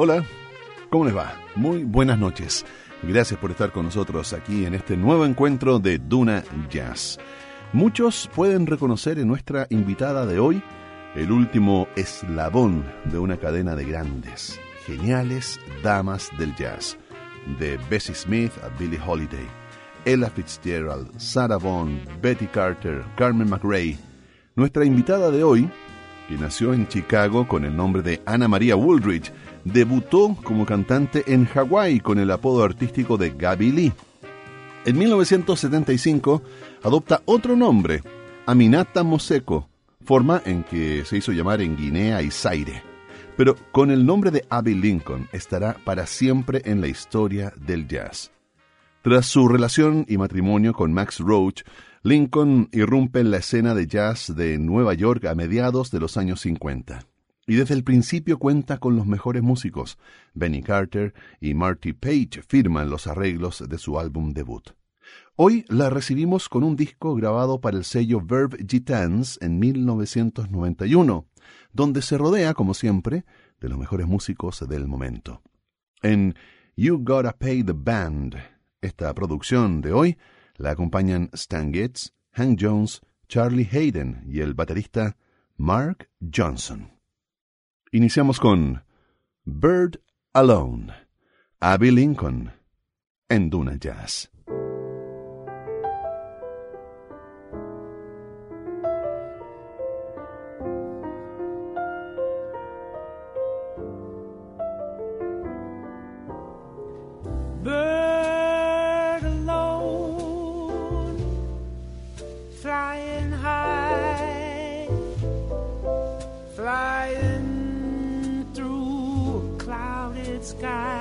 Hola, ¿cómo les va? Muy buenas noches. Gracias por estar con nosotros aquí en este nuevo encuentro de Duna Jazz. Muchos pueden reconocer en nuestra invitada de hoy el último eslabón de una cadena de grandes, geniales damas del jazz, de Bessie Smith a Billie Holiday, Ella Fitzgerald, Sarah Vaughan, Betty Carter, Carmen McRae. Nuestra invitada de hoy, que nació en Chicago con el nombre de Anna Maria Woolridge, debutó como cantante en Hawái con el apodo artístico de Gaby Lee. En 1975 adopta otro nombre, Aminata Moseko, forma en que se hizo llamar en Guinea y Zaire. Pero con el nombre de Abby Lincoln estará para siempre en la historia del jazz. Tras su relación y matrimonio con Max Roach, Lincoln irrumpe en la escena de jazz de Nueva York a mediados de los años 50. Y desde el principio cuenta con los mejores músicos. Benny Carter y Marty Page firman los arreglos de su álbum debut. Hoy la recibimos con un disco grabado para el sello Verve Gitans en 1991, donde se rodea, como siempre, de los mejores músicos del momento. En You Gotta Pay the Band, esta producción de hoy, la acompañan Stan Getz, Hank Jones, Charlie Hayden y el baterista Mark Johnson. Iniciamos con Bird Alone, Abbey Lincoln, en Duna Jazz. Thank you.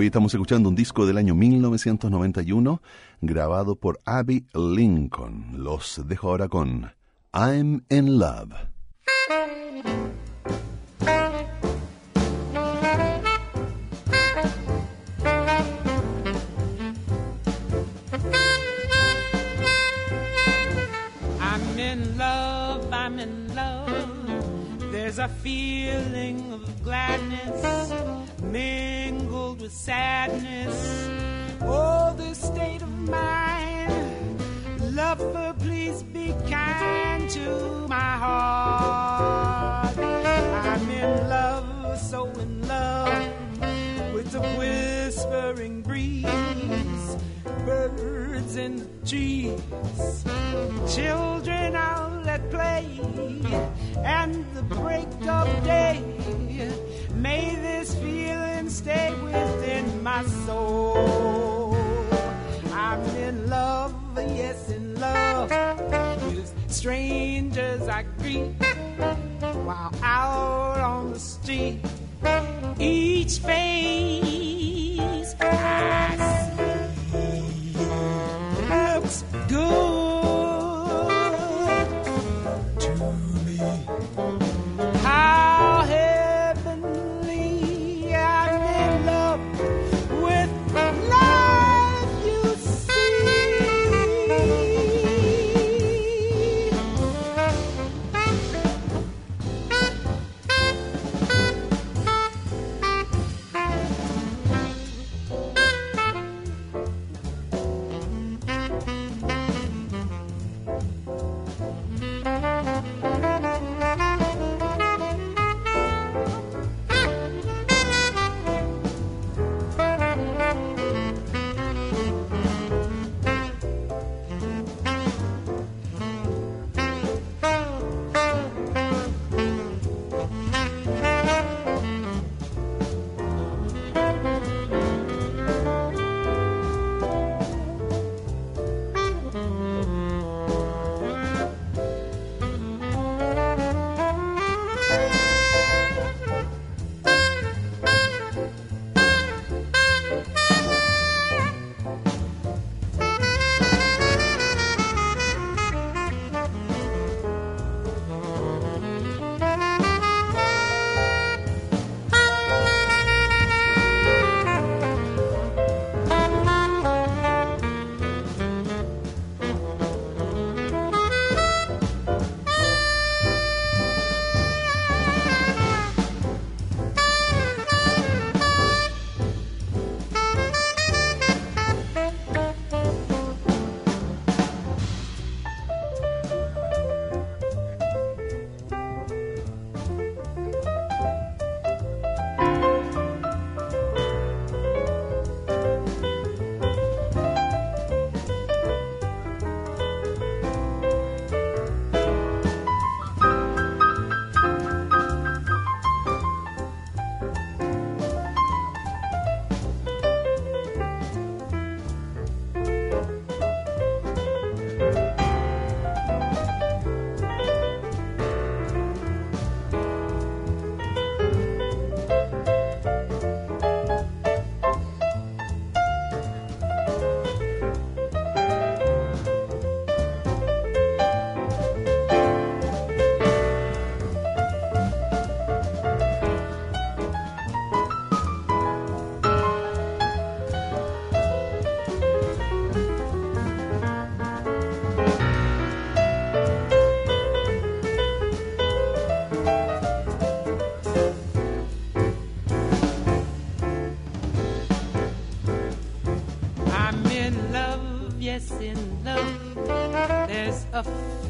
Hoy estamos escuchando un disco del año 1991 grabado por Abby Lincoln. Los dejo ahora con I'm in Love. There's a feeling of gladness mingled with sadness. Oh, this state of mind. Lover, please be kind to my heart. I'm in love, so in love with the whispering breeze, birds in the trees, children out at play, and the break of day. May this feeling stay within my soul. I'm in love, yes, in love with strangers I greet while out on the street. Each face I see looks good.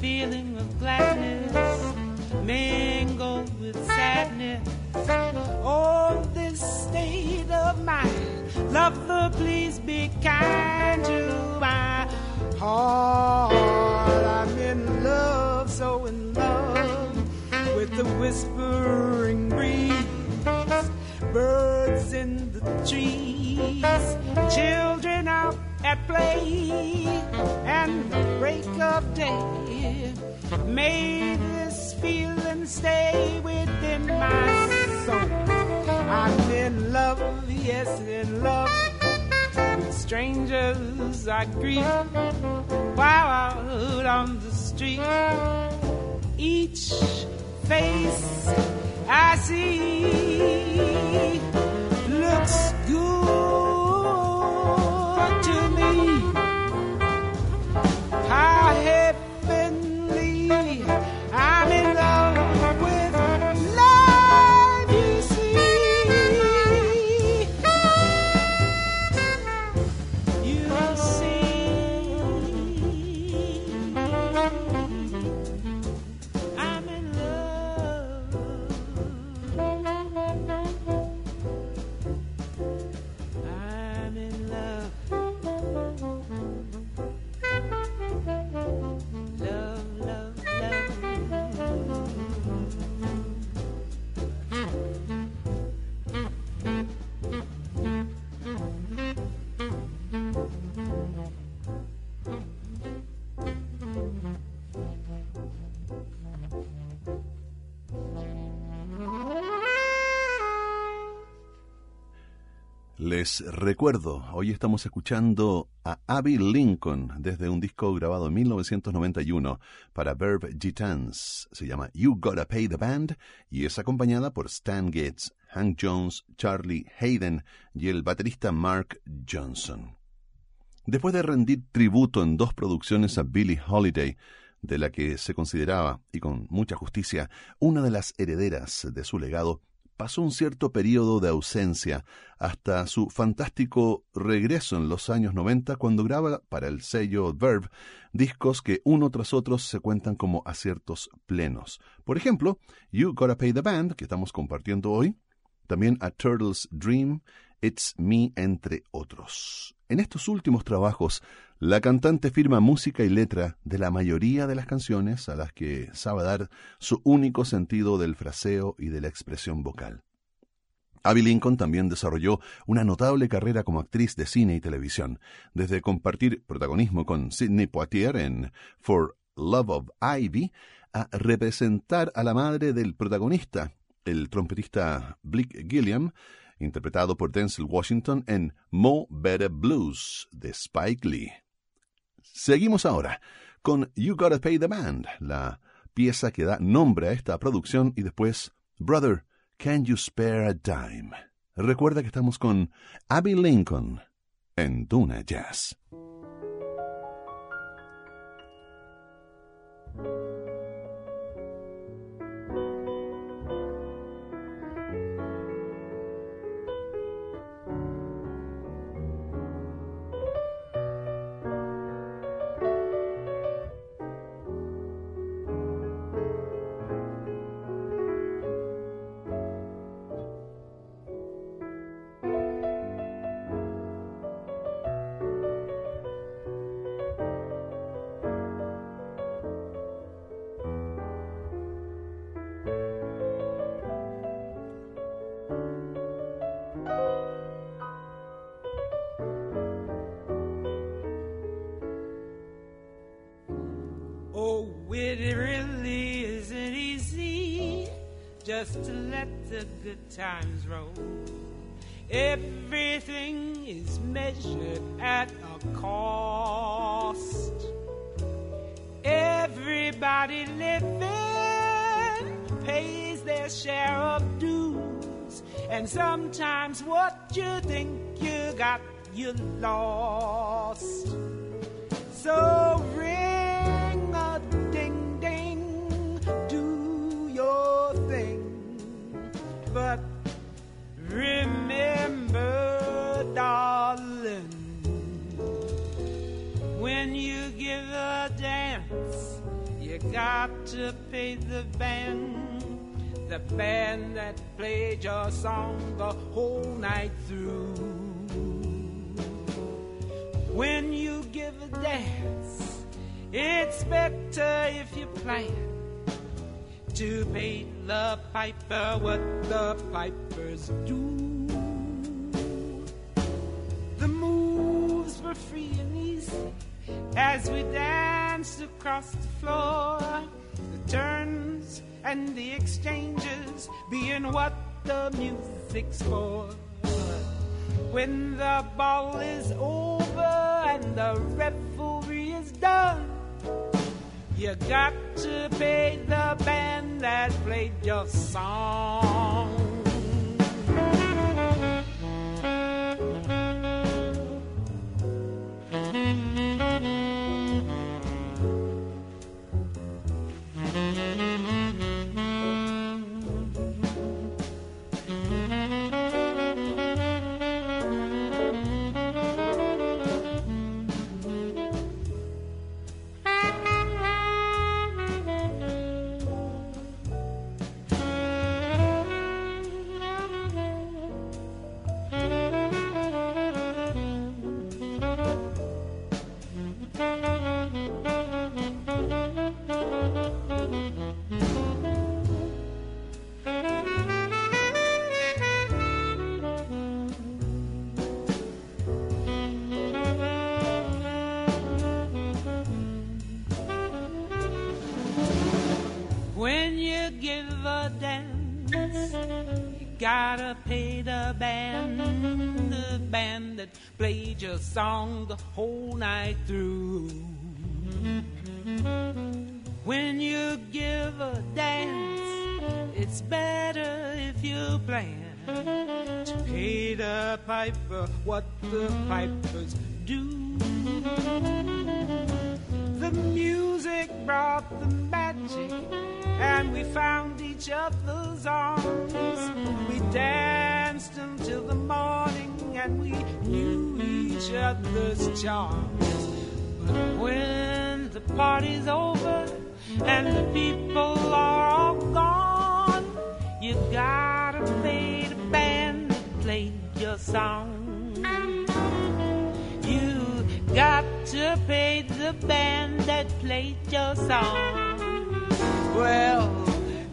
Feeling of gladness street. Les recuerdo, hoy estamos escuchando a Abby Lincoln desde un disco grabado en 1991 para Verb Gitans. Se llama You Gotta Pay the Band y es acompañada por Stan Getz, Hank Jones, Charlie Hayden y el baterista Mark Johnson. Después de rendir tributo en dos producciones a Billie Holiday, de la que se consideraba, y con mucha justicia, una de las herederas de su legado, pasó un cierto periodo de ausencia hasta su fantástico regreso en los años 90 cuando graba para el sello Verve discos que uno tras otro se cuentan como aciertos plenos. Por ejemplo, You Gotta Pay the Band, que estamos compartiendo hoy, también A Turtle's Dream, It's Me, entre otros. En estos últimos trabajos, la cantante firma música y letra de la mayoría de las canciones a las que sabe dar su único sentido del fraseo y de la expresión vocal. Abby Lincoln también desarrolló una notable carrera como actriz de cine y televisión, desde compartir protagonismo con Sidney Poitier en For Love of Ivy, a representar a la madre del protagonista, el trompetista Blick Gilliam, interpretado por Denzel Washington en Mo Better Blues de Spike Lee. Seguimos ahora con You Gotta Pay the Band, la pieza que da nombre a esta producción y después Brother, Can You Spare a Dime? Recuerda que estamos con Abby Lincoln en Duna Jazz. The good times roll. Everything is measured at a cost. Everybody living pays their share of dues, and sometimes what you think you got, you lost. So got to pay the band, the band that played your song the whole night through. When you give a dance, it's better if you plan to pay the piper what the pipers do. The moves were free and easy as we danced across the floor. The turns and the exchanges being what the music's for. When the ball is over and the revelry is done, you got to pay the band that played your song. Piper uh, what the pipers do. The music brought the magic, and we found each other's arms. We danced until the morning, and we knew each other's charms. But when the party's over and the people are all gone, you gotta pay song. You got to pay the band that played your song. Well,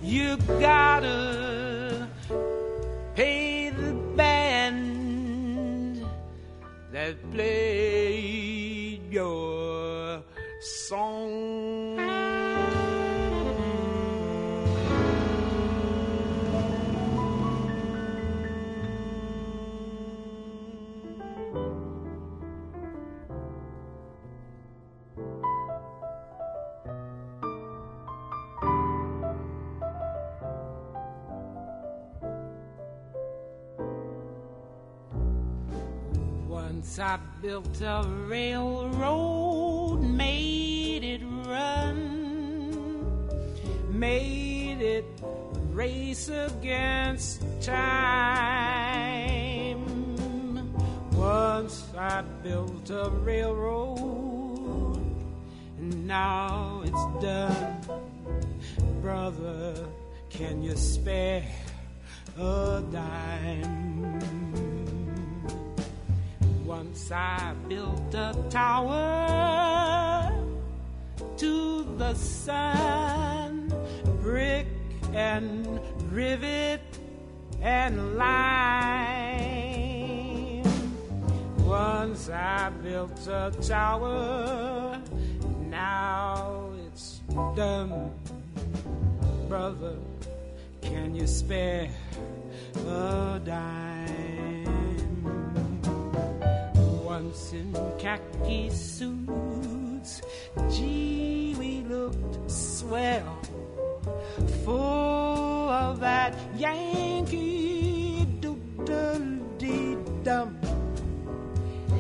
you gotta I built a railroad, made it run, made it race against time. Once I built a railroad, and now it's done. Brother, can you spare a dime? Once I built a tower to the sun, brick and rivet and lime. Once I built a tower, now it's done. Brother, can you spare a dime? In khaki suits. Gee, we looked swell, full of that Yankee doodle-dee-dum.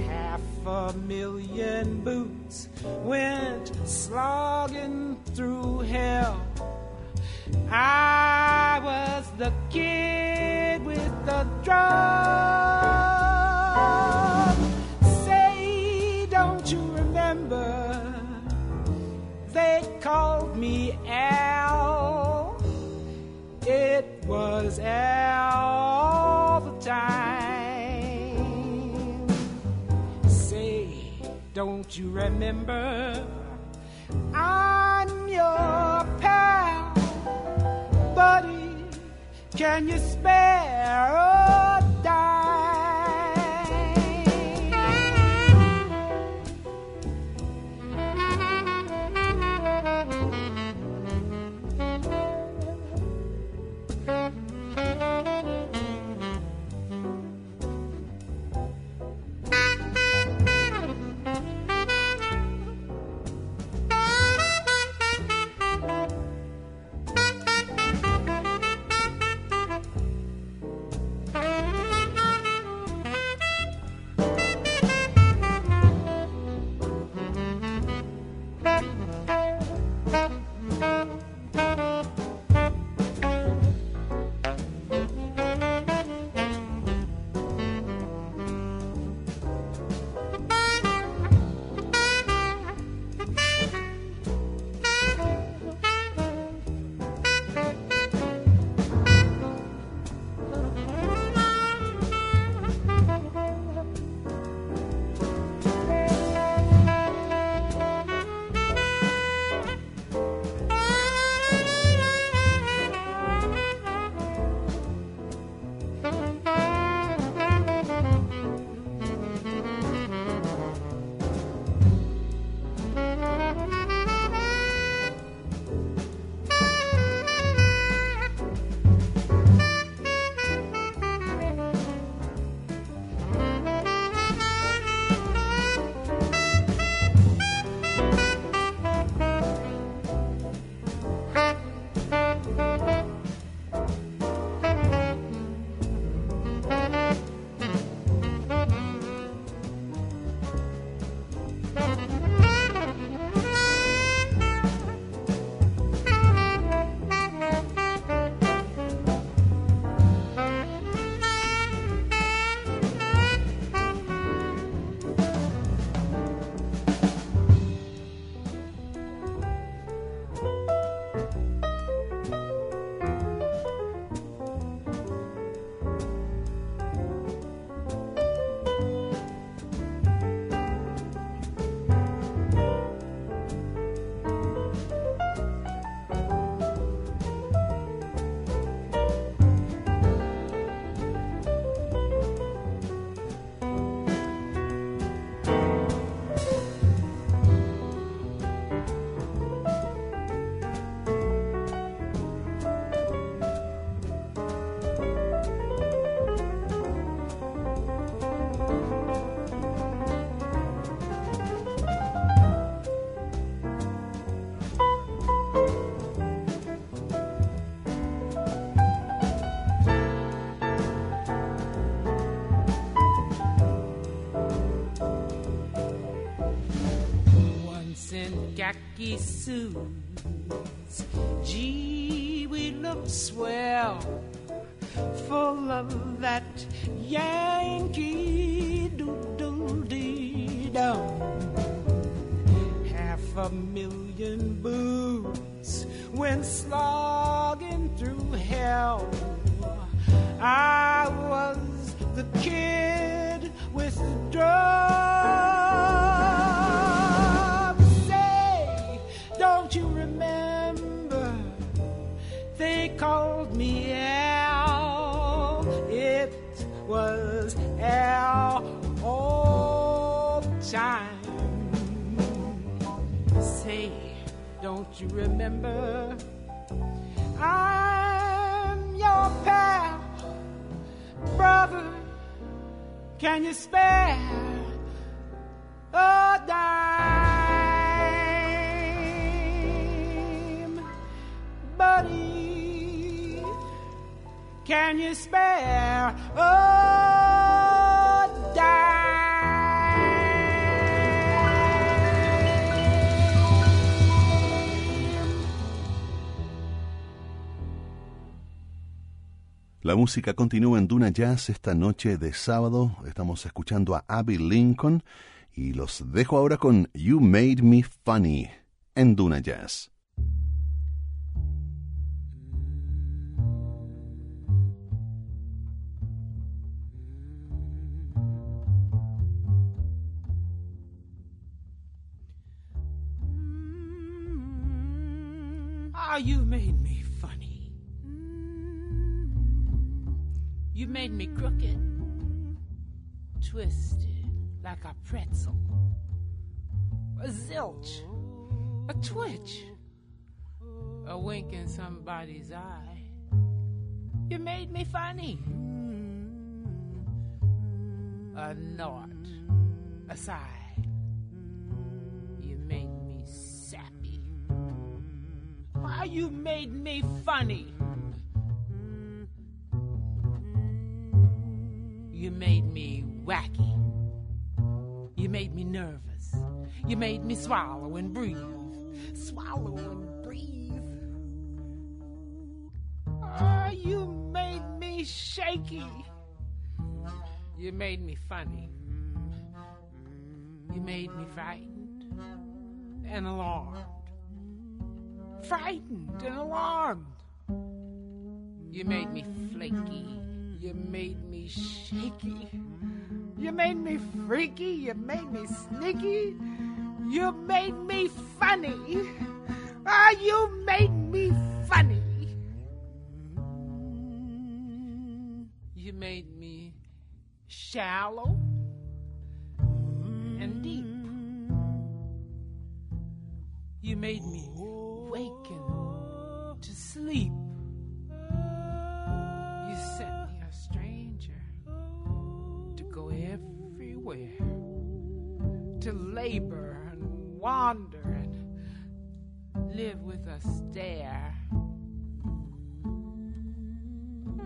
Half a million boots went slogging through hell. I was the kid you remember? I'm your pal, buddy. Can you khaki remember? I'm your pal, brother. Can you spare a dime, buddy? can you spare música continúa en Duna Jazz esta noche de sábado. Estamos escuchando a Abby Lincoln y los dejo ahora con You Made Me Funny en Duna Jazz. Like a pretzel, a zilch, a twitch, a wink in somebody's eye. You made me funny. A knot, a sigh. You made me sappy. Why, you made me funny. You made me wacky. You made me nervous. You made me swallow and breathe. Swallow and breathe. Ah, you made me shaky. You made me funny. You made me frightened and alarmed. Frightened and alarmed. You made me flaky. You made me shaky. You made me freaky. You made me sneaky. You made me funny. Ah, you made me funny. You made me shallow and deep. You made me waken to sleep. To labor and wander and live with a stare.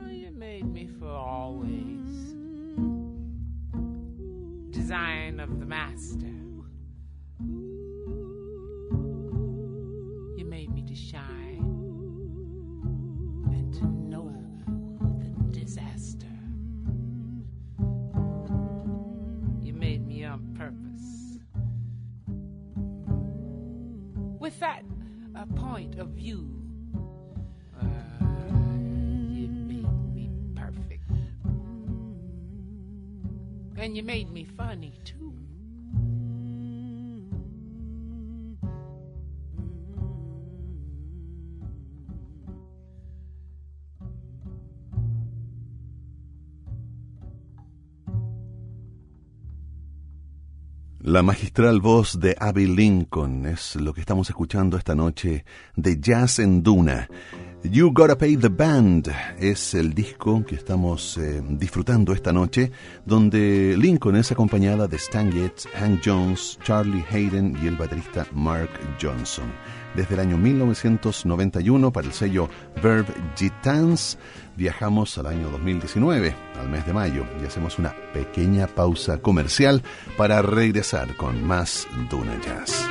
You made me for always. Design of the master. You made me to shine That a point of view. Uh, you made me perfect. And you made me funny too. La magistral voz de Abby Lincoln es lo que estamos escuchando esta noche de Jazz en Duna. You Gotta Pay the Band es el disco que estamos eh, disfrutando esta noche, donde Lincoln es acompañada de Stan Getz, Hank Jones, Charlie Hayden y el baterista Mark Johnson. Desde el año 1991 para el sello Verve Gitans viajamos al año 2019, al mes de mayo, y hacemos una pequeña pausa comercial para regresar con más Duna Jazz.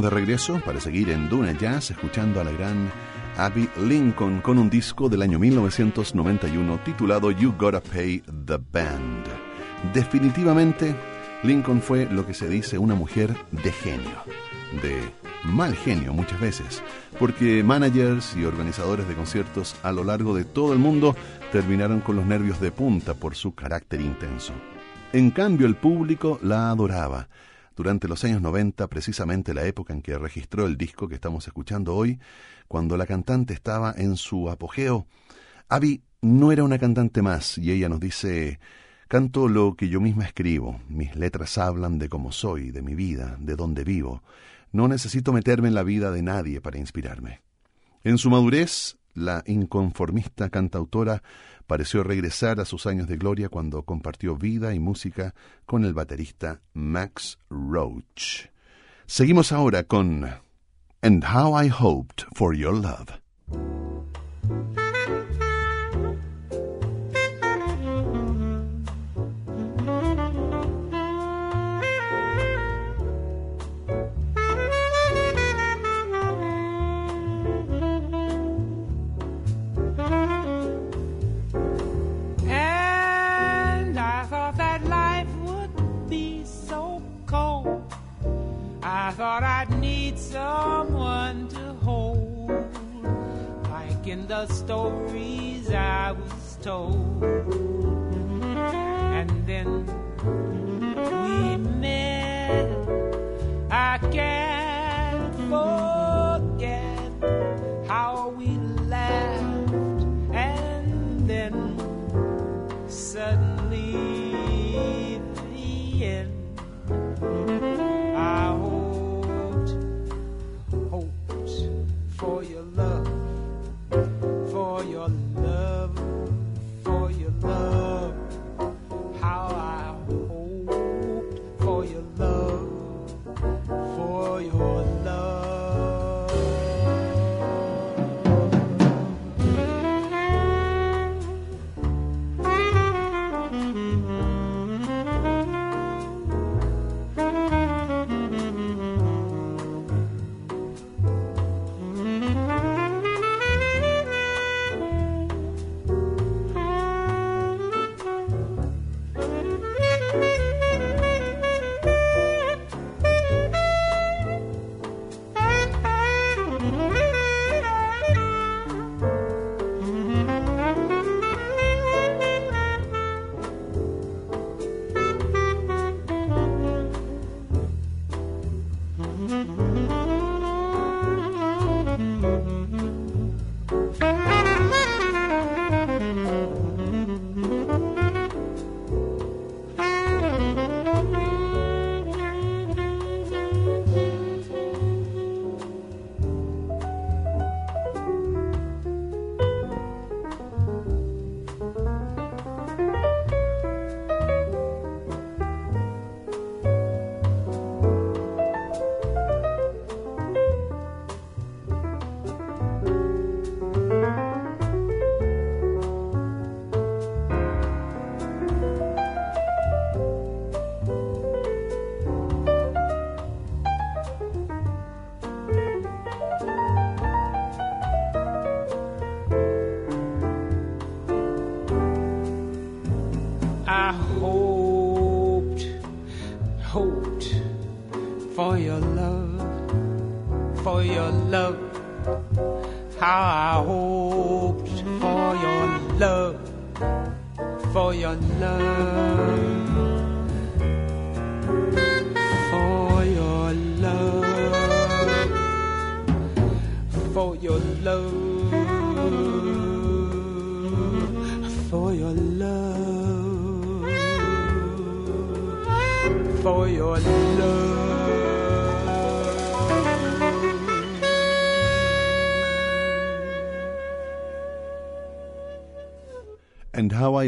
De regreso para seguir en Duna Jazz escuchando a la gran Abby Lincoln con un disco del año 1991 titulado You Gotta Pay the Band. Definitivamente, Lincoln fue lo que se dice una mujer de genio, de mal genio muchas veces, porque managers y organizadores de conciertos a lo largo de todo el mundo terminaron con los nervios de punta por su carácter intenso. En cambio, el público la adoraba. Durante los años 90, precisamente la época en que registró el disco que estamos escuchando hoy, cuando la cantante estaba en su apogeo, Abby no era una cantante más y ella nos dice, canto lo que yo misma escribo, mis letras hablan de cómo soy, de mi vida, de dónde vivo, no necesito meterme en la vida de nadie para inspirarme. En su madurez, la inconformista cantautora pareció regresar a sus años de gloria cuando compartió vida y música con el baterista Max Roach. Seguimos ahora con And How I Hoped for Your Love. Was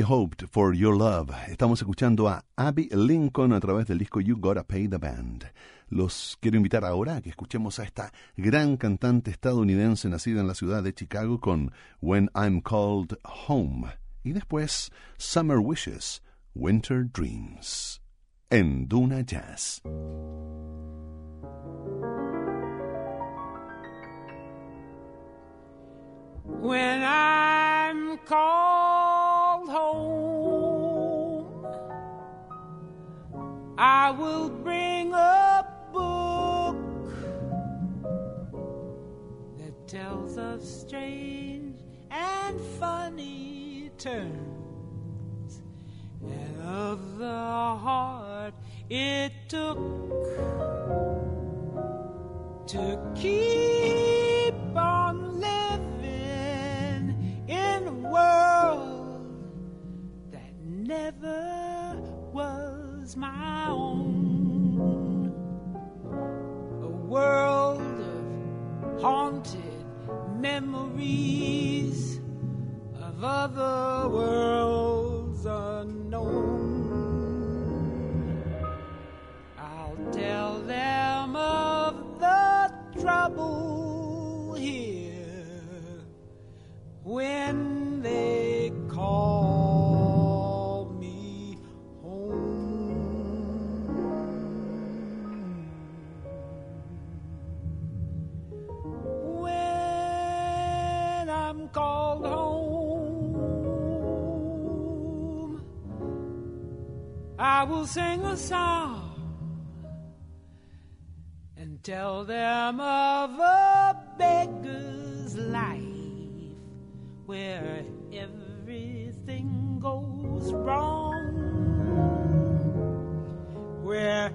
Hoped for Your Love. Estamos escuchando a Abby Lincoln a través del disco You Gotta Pay the Band. Los quiero invitar ahora a que escuchemos a esta gran cantante estadounidense nacida en la ciudad de Chicago con When I'm Called Home y después Summer Wishes, Winter Dreams. En Duna Jazz. when I'm called home, I will bring a book that tells of strange and funny turns and of the heart it took to keep was my own. A world of haunted memories of other worlds unknown. I'll tell them of the trouble here when they call I will sing a song and tell them of a beggar's life where everything goes wrong, where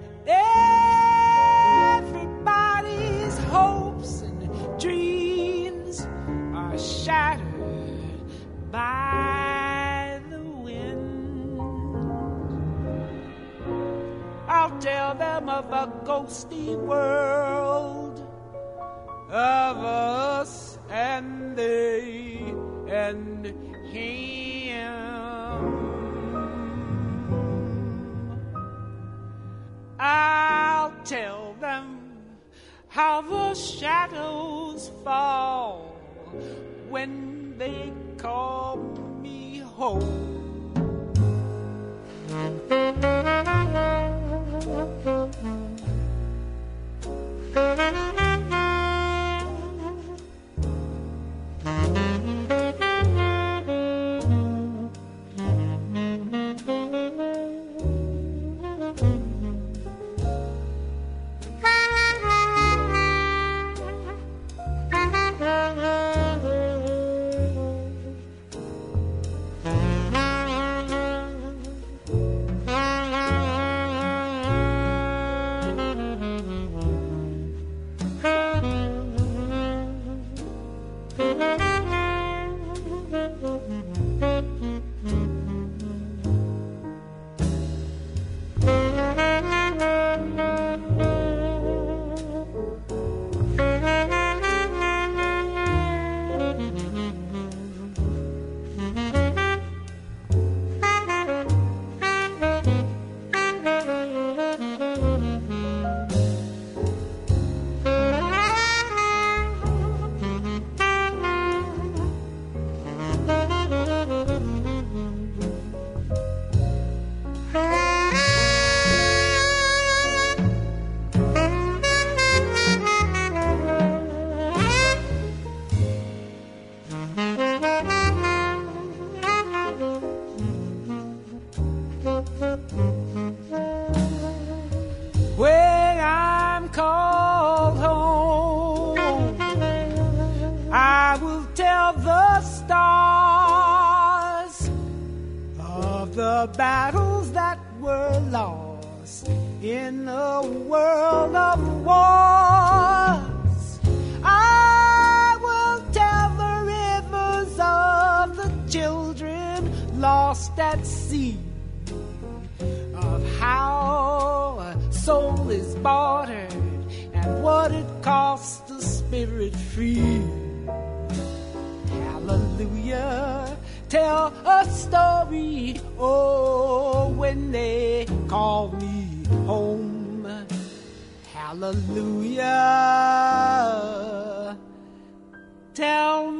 everybody's hopes and dreams are shattered by I'll tell them of a ghostly world of us and they and him. I'll tell them how the shadows fall when they call me home. Lost at sea of how a soul is bartered and what it costs to spirit free. Hallelujah. Tell a story, oh, when they call me home. Hallelujah. Tell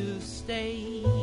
to stay.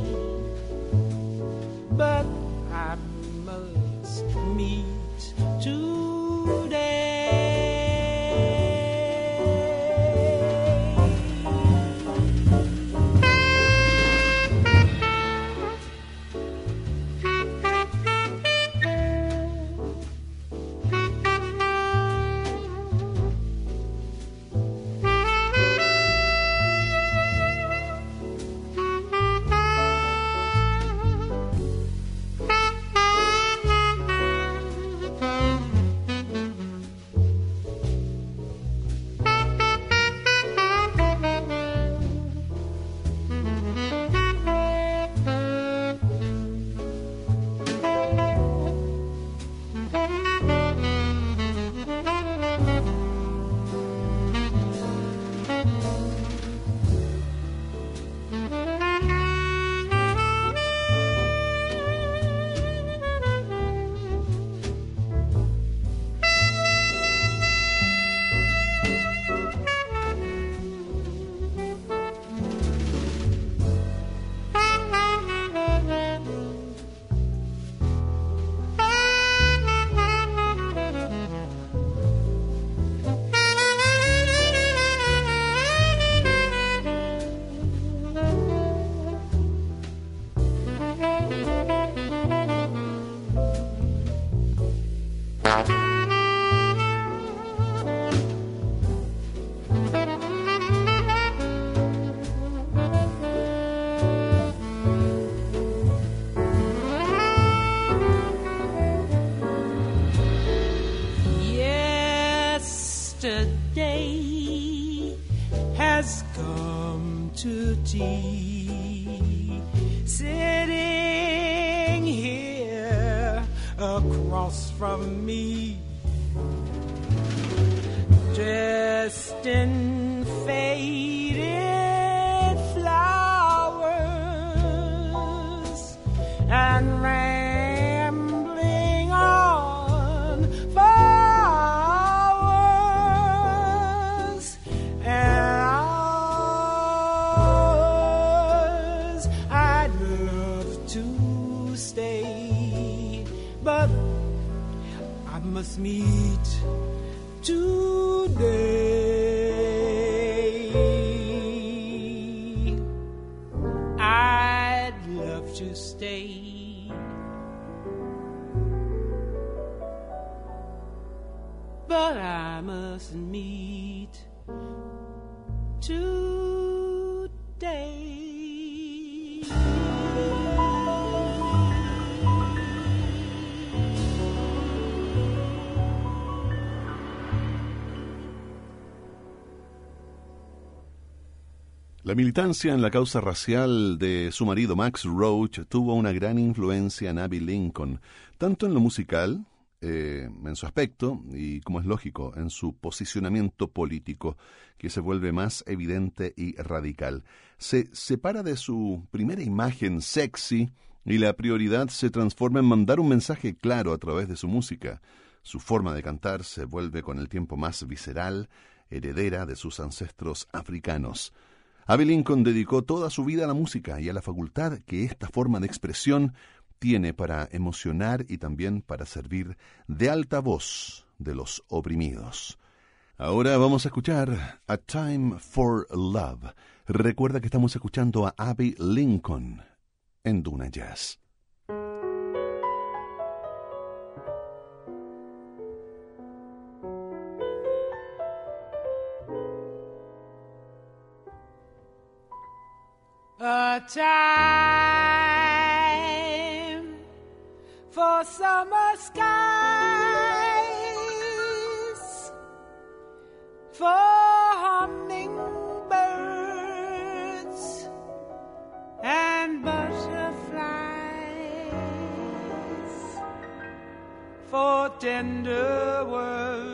see sitting here across from me, dressed in La militancia en la causa racial de su marido Max Roach tuvo una gran influencia en Abby Lincoln, tanto en lo musical, eh, en su aspecto, y como es lógico, en su posicionamiento político, que se vuelve más evidente y radical. Se separa de su primera imagen sexy y la prioridad se transforma en mandar un mensaje claro a través de su música. Su forma de cantar se vuelve con el tiempo más visceral, heredera de sus ancestros africanos. Abe Lincoln dedicó toda su vida a la música y a la facultad que esta forma de expresión tiene para emocionar y también para servir de alta voz de los oprimidos. Ahora vamos a escuchar A Time for Love. Recuerda que estamos escuchando a Abby Lincoln en Duna Jazz. Time for summer skies, for hummingbirds and butterflies, for tender words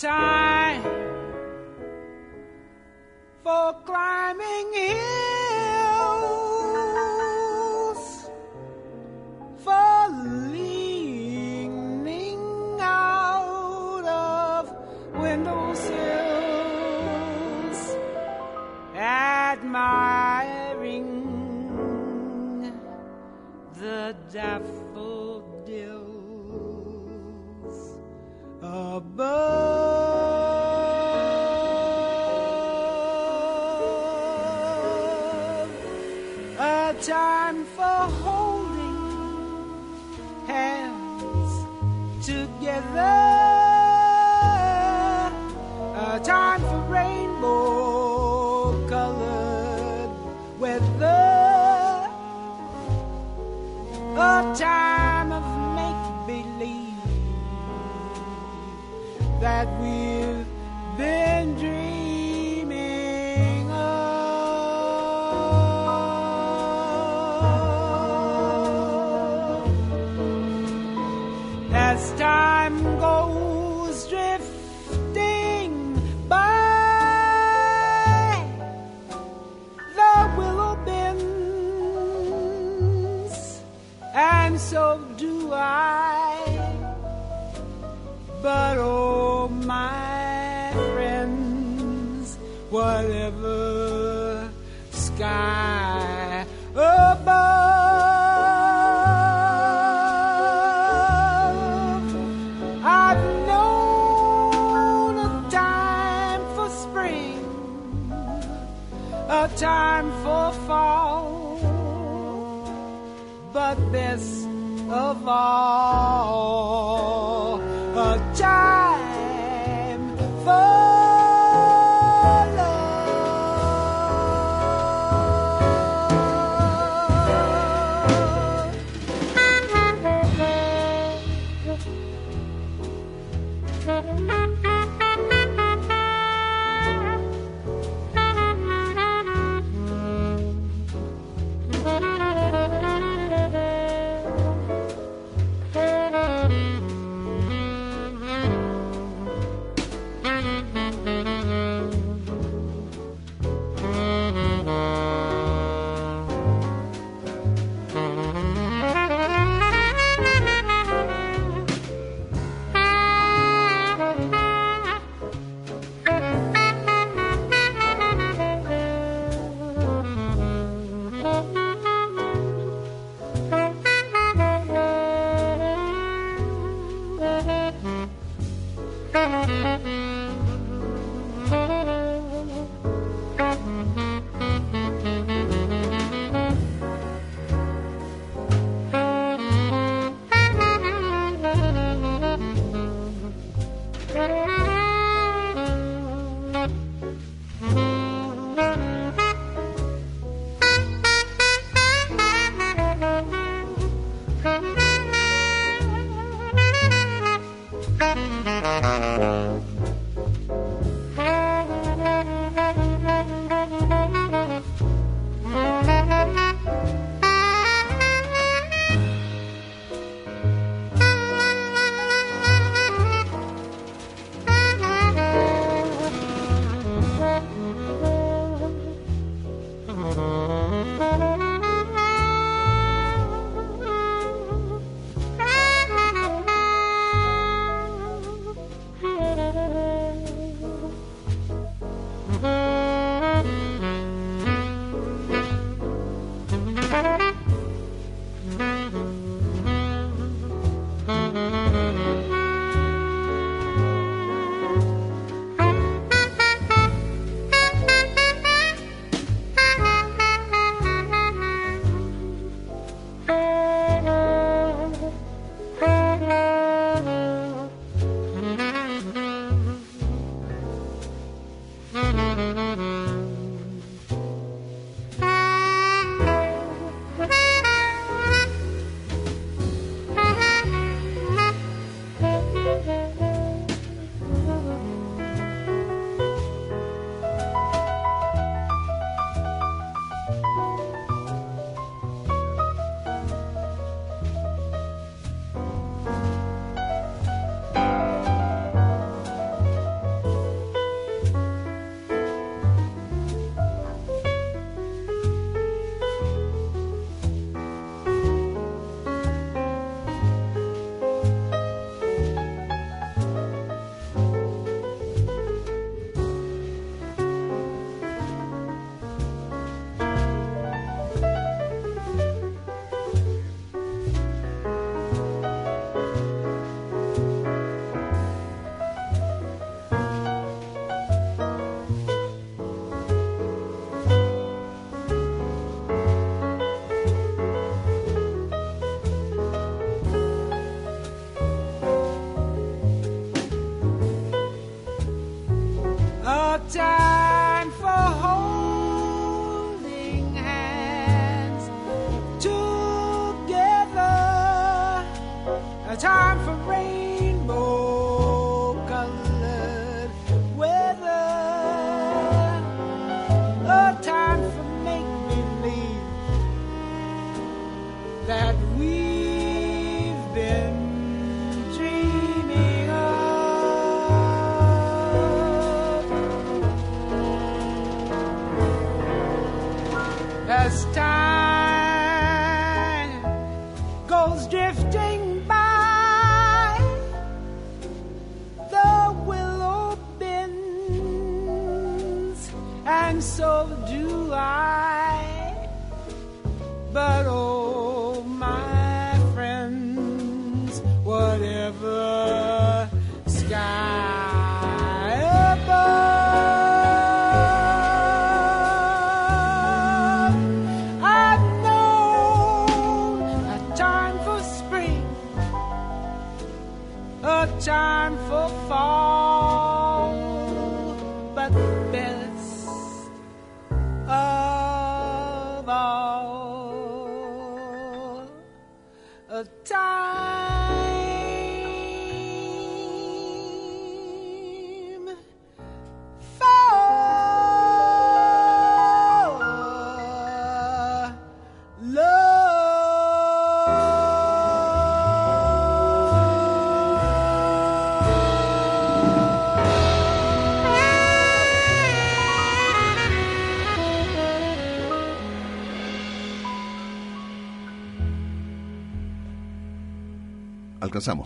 time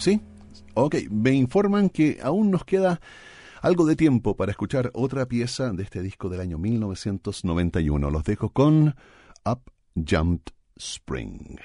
¿sí? Ok, me informan que aún nos queda algo de tiempo para escuchar otra pieza de este disco del año 1991. Los dejo con Up Jumped Spring.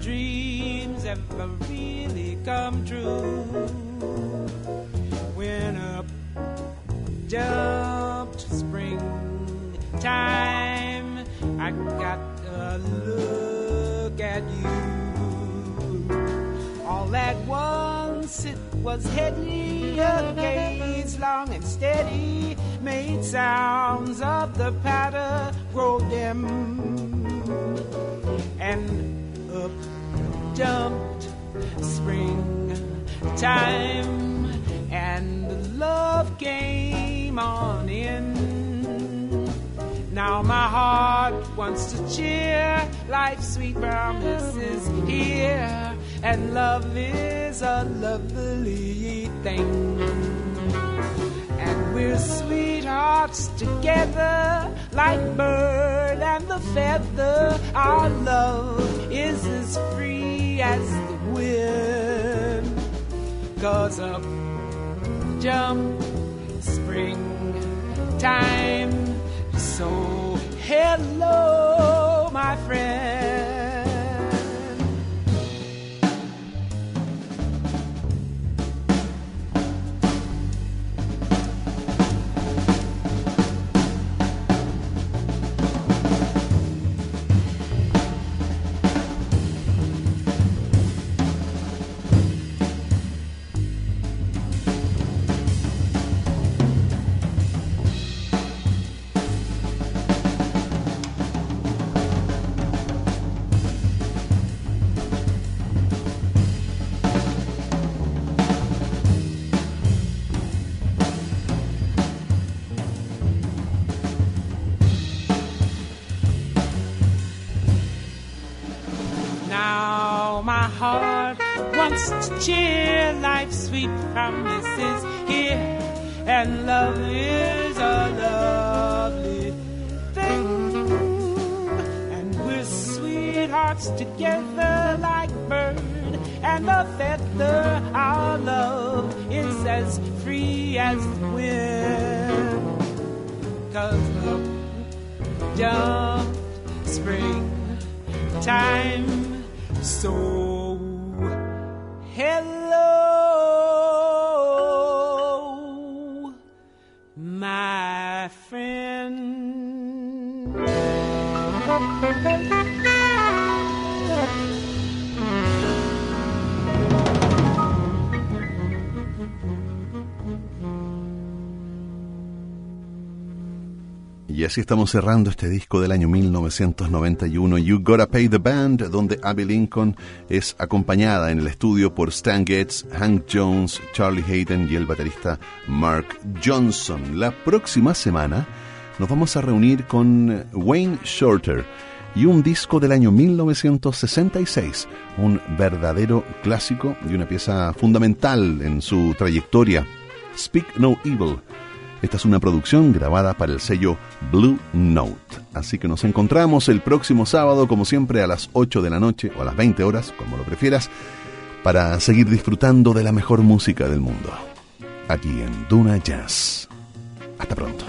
Dreams ever really come true. When up jumped spring time, I got a look at you. All at once it was heady, a gaze long and steady, made sounds of the springtime, and love came on in. Now my heart wants to cheer, life's sweet promise is here, and love is a lovely thing. And we're sweethearts together, like bird and the feather. Our love is as free as the wind. Cause up jump springtime. So hello, my friend. Cheer. Life's sweet promises here, and love is a lovely thing. And we're sweethearts together, like bird and a feather. Our love is as free as the wind. Cause love jumped springtime. So así estamos cerrando este disco del año 1991, You Gotta Pay the Band, donde Abby Lincoln es acompañada en el estudio por Stan Getz, Hank Jones, Charlie Hayden y el baterista Mark Johnson. La próxima semana nos vamos a reunir con Wayne Shorter y un disco del año 1966, un verdadero clásico y una pieza fundamental en su trayectoria, Speak No Evil. Esta es una producción grabada para el sello Blue Note. Así que nos encontramos el próximo sábado, como siempre, a las 8 de la noche o a las 20 horas, como lo prefieras, para seguir disfrutando de la mejor música del mundo. Aquí en Duna Jazz. Hasta pronto.